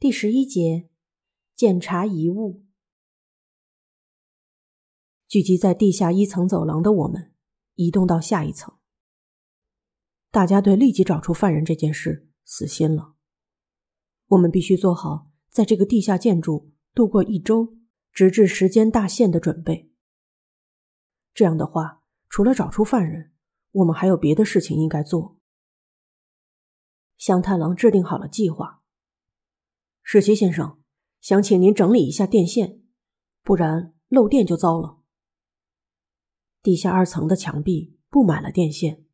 第十一节，检查遗物。聚集在地下一层走廊的我们，移动到下一层。大家对立即找出犯人这件事死心了。我们必须做好在这个地下建筑度过一周，直至时间大限的准备。这样的话，除了找出犯人，我们还有别的事情应该做。香太郎制定好了计划。史奇先生，想请您整理一下电线，不然漏电就糟了。地下二层的墙壁布满了电线，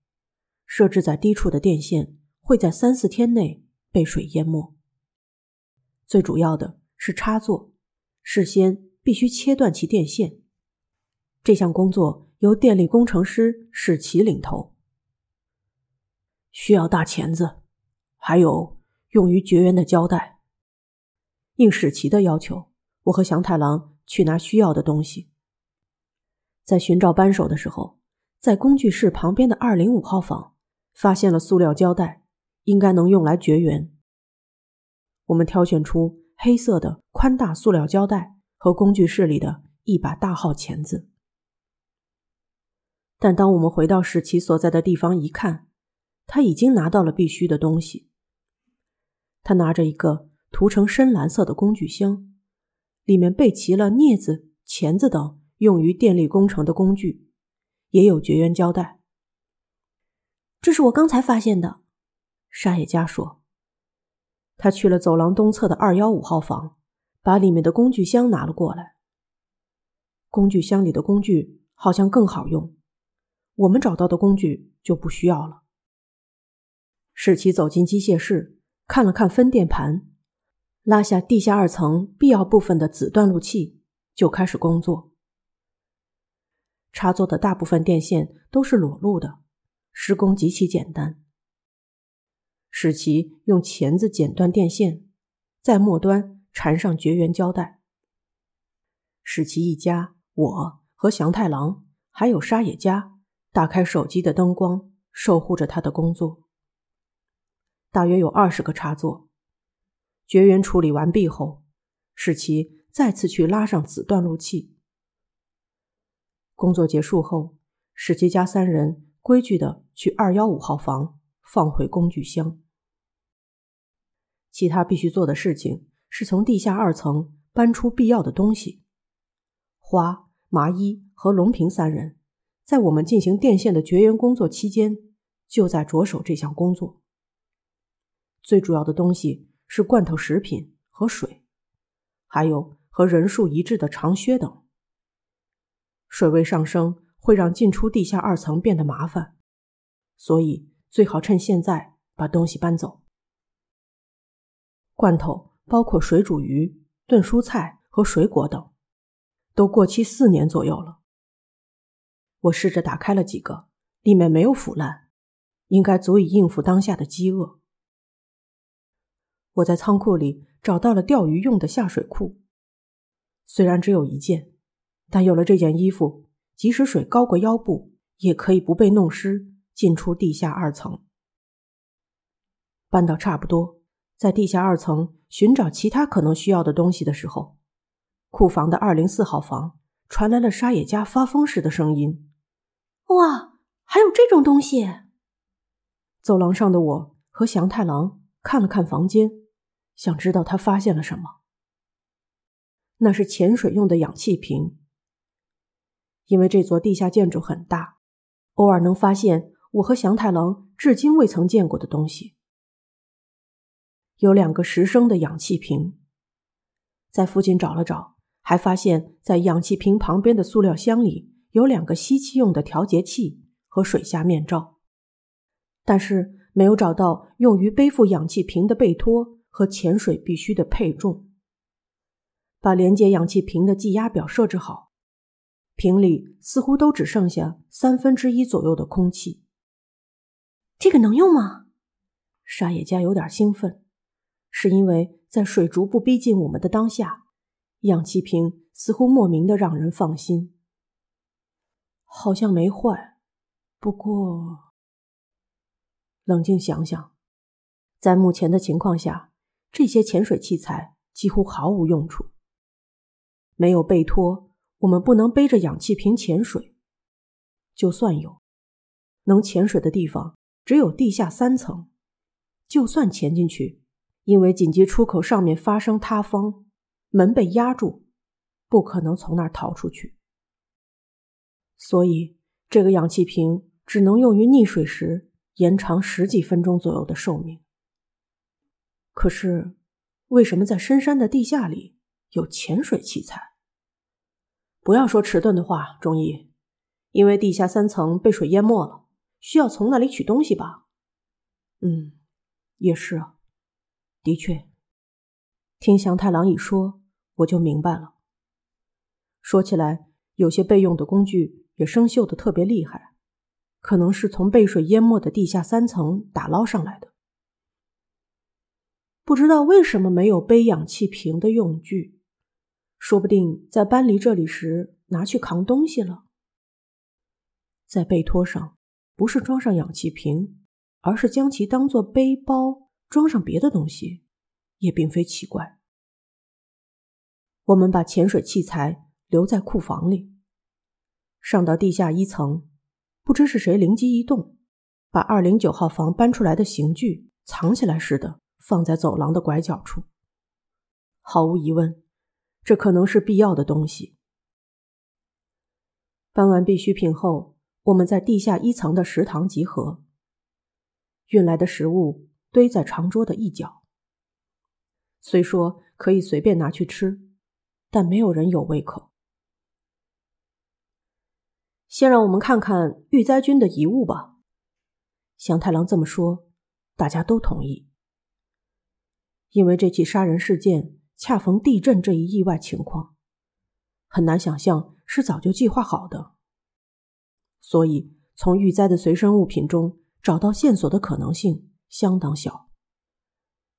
设置在低处的电线会在三四天内被水淹没。最主要的是插座，事先必须切断其电线。这项工作由电力工程师史奇领头。需要大钳子，还有用于绝缘的胶带。应史奇的要求，我和祥太郎去拿需要的东西。在寻找扳手的时候，在工具室旁边的二零五号房发现了塑料胶带，应该能用来绝缘。我们挑选出黑色的宽大塑料胶带和工具室里的一把大号钳子。但当我们回到史奇所在的地方一看，他已经拿到了必须的东西。他拿着一个。涂成深蓝色的工具箱，里面备齐了镊子、钳子等用于电力工程的工具，也有绝缘胶带。这是我刚才发现的，沙野家说。他去了走廊东侧的二幺五号房，把里面的工具箱拿了过来。工具箱里的工具好像更好用，我们找到的工具就不需要了。史奇走进机械室，看了看分电盘。拉下地下二层必要部分的子断路器，就开始工作。插座的大部分电线都是裸露的，施工极其简单。史奇用钳子剪断电线，在末端缠上绝缘胶带。史奇一家，我和祥太郎还有沙野家，打开手机的灯光，守护着他的工作。大约有二十个插座。绝缘处理完毕后，使其再次去拉上子断路器。工作结束后，史奇家三人规矩的去二幺五号房放回工具箱。其他必须做的事情是从地下二层搬出必要的东西。花、麻衣和龙平三人在我们进行电线的绝缘工作期间，就在着手这项工作。最主要的东西。是罐头食品和水，还有和人数一致的长靴等。水位上升会让进出地下二层变得麻烦，所以最好趁现在把东西搬走。罐头包括水煮鱼、炖蔬菜和水果等，都过期四年左右了。我试着打开了几个，里面没有腐烂，应该足以应付当下的饥饿。我在仓库里找到了钓鱼用的下水裤，虽然只有一件，但有了这件衣服，即使水高过腰部，也可以不被弄湿进出地下二层。搬到差不多，在地下二层寻找其他可能需要的东西的时候，库房的二零四号房传来了沙野家发疯似的声音：“哇，还有这种东西！”走廊上的我和祥太郎看了看房间。想知道他发现了什么？那是潜水用的氧气瓶。因为这座地下建筑很大，偶尔能发现我和祥太郎至今未曾见过的东西。有两个十升的氧气瓶，在附近找了找，还发现，在氧气瓶旁边的塑料箱里有两个吸气用的调节器和水下面罩，但是没有找到用于背负氧气瓶的背托。和潜水必须的配重。把连接氧气瓶的计压表设置好，瓶里似乎都只剩下三分之一左右的空气。这个能用吗？沙野家有点兴奋，是因为在水逐步逼近我们的当下，氧气瓶似乎莫名的让人放心。好像没坏，不过冷静想想，在目前的情况下。这些潜水器材几乎毫无用处。没有背托，我们不能背着氧气瓶潜水；就算有，能潜水的地方只有地下三层。就算潜进去，因为紧急出口上面发生塌方，门被压住，不可能从那儿逃出去。所以，这个氧气瓶只能用于溺水时延长十几分钟左右的寿命。可是，为什么在深山的地下里有潜水器材？不要说迟钝的话，中医，因为地下三层被水淹没了，需要从那里取东西吧？嗯。也是啊，的确，听祥太郎一说，我就明白了。说起来，有些备用的工具也生锈的特别厉害，可能是从被水淹没的地下三层打捞上来的。不知道为什么没有背氧气瓶的用具，说不定在搬离这里时拿去扛东西了。在背托上，不是装上氧气瓶。而是将其当做背包装上别的东西，也并非奇怪。我们把潜水器材留在库房里，上到地下一层，不知是谁灵机一动，把二零九号房搬出来的刑具藏起来似的，放在走廊的拐角处。毫无疑问，这可能是必要的东西。搬完必需品后，我们在地下一层的食堂集合。运来的食物堆在长桌的一角。虽说可以随便拿去吃，但没有人有胃口。先让我们看看玉灾君的遗物吧。祥太郎这么说，大家都同意。因为这起杀人事件恰逢地震这一意外情况，很难想象是早就计划好的。所以，从玉灾的随身物品中。找到线索的可能性相当小。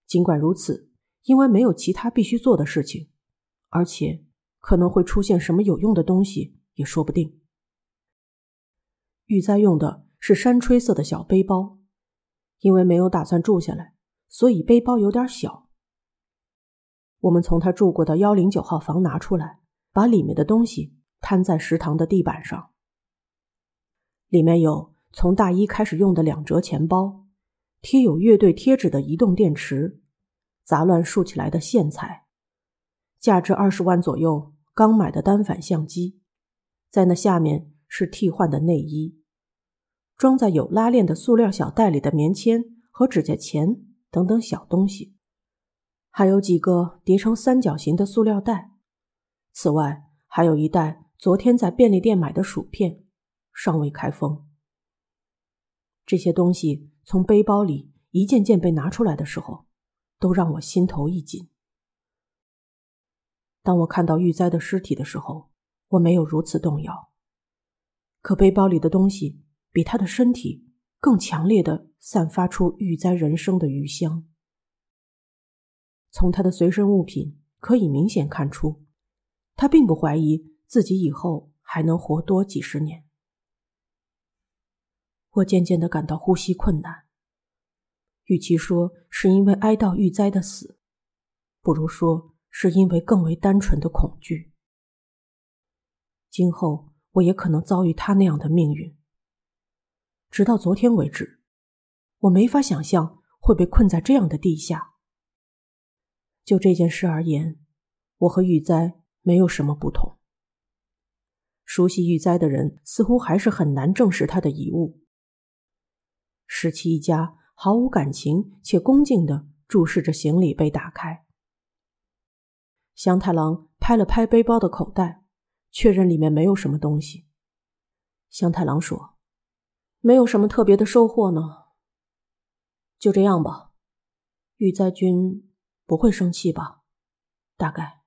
尽管如此，因为没有其他必须做的事情，而且可能会出现什么有用的东西也说不定。玉哉用的是山吹色的小背包，因为没有打算住下来，所以背包有点小。我们从他住过的幺零九号房拿出来，把里面的东西摊在食堂的地板上，里面有。从大一开始用的两折钱包，贴有乐队贴纸的移动电池，杂乱竖起来的线材，价值二十万左右刚买的单反相机，在那下面是替换的内衣，装在有拉链的塑料小袋里的棉签和指甲钳等等小东西，还有几个叠成三角形的塑料袋。此外，还有一袋昨天在便利店买的薯片，尚未开封。这些东西从背包里一件件被拿出来的时候，都让我心头一紧。当我看到玉哉的尸体的时候，我没有如此动摇。可背包里的东西比他的身体更强烈的散发出玉哉人生的余香。从他的随身物品可以明显看出，他并不怀疑自己以后还能活多几十年。我渐渐的感到呼吸困难。与其说是因为哀悼玉哉的死，不如说是因为更为单纯的恐惧。今后我也可能遭遇他那样的命运。直到昨天为止，我没法想象会被困在这样的地下。就这件事而言，我和玉哉没有什么不同。熟悉玉哉的人似乎还是很难证实他的遗物。十七一家毫无感情且恭敬的注视着行李被打开。祥太郎拍了拍背包的口袋，确认里面没有什么东西。祥太郎说：“没有什么特别的收获呢，就这样吧。玉在君不会生气吧？大概。”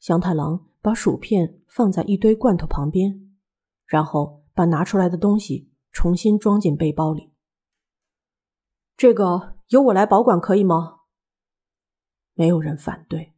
祥太郎把薯片放在一堆罐头旁边，然后把拿出来的东西。重新装进背包里。这个由我来保管，可以吗？没有人反对。